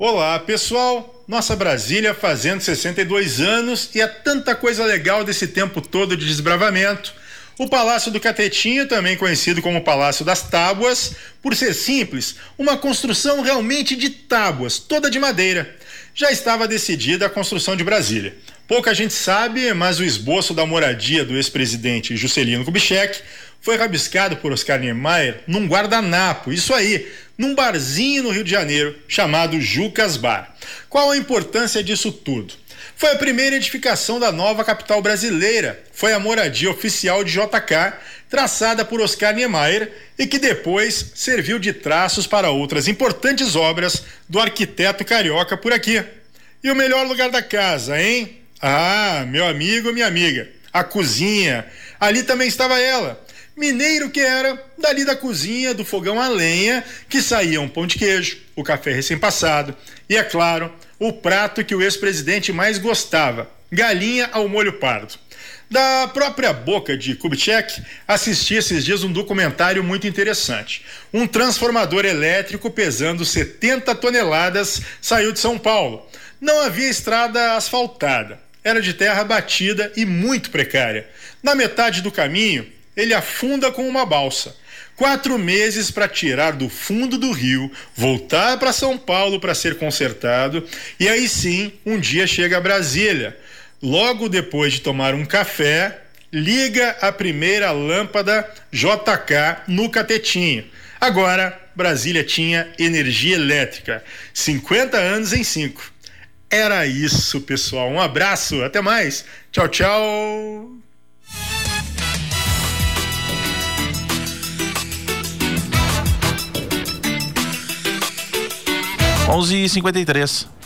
Olá, pessoal. Nossa Brasília fazendo 62 anos e há tanta coisa legal desse tempo todo de desbravamento. O Palácio do Catetinho, também conhecido como Palácio das Tábuas, por ser simples, uma construção realmente de tábuas, toda de madeira. Já estava decidida a construção de Brasília. Pouca gente sabe, mas o esboço da moradia do ex-presidente Juscelino Kubitschek foi rabiscado por Oscar Niemeyer num guardanapo, isso aí, num barzinho no Rio de Janeiro chamado Jucas Bar. Qual a importância disso tudo? Foi a primeira edificação da nova capital brasileira. Foi a moradia oficial de JK, traçada por Oscar Niemeyer e que depois serviu de traços para outras importantes obras do arquiteto carioca por aqui. E o melhor lugar da casa, hein? Ah, meu amigo, minha amiga, a cozinha. Ali também estava ela, Mineiro que era, dali da cozinha, do fogão a lenha, que saía um pão de queijo, o café recém-passado e, é claro, o prato que o ex-presidente mais gostava, galinha ao molho pardo. Da própria boca de Kubitschek, assisti esses dias um documentário muito interessante. Um transformador elétrico pesando 70 toneladas saiu de São Paulo. Não havia estrada asfaltada, era de terra batida e muito precária. Na metade do caminho, ele afunda com uma balsa. Quatro meses para tirar do fundo do rio, voltar para São Paulo para ser consertado e aí sim um dia chega a Brasília. Logo depois de tomar um café, liga a primeira lâmpada JK no catetinho. Agora, Brasília tinha energia elétrica. 50 anos em 5. Era isso, pessoal. Um abraço, até mais. Tchau, tchau. 11h53.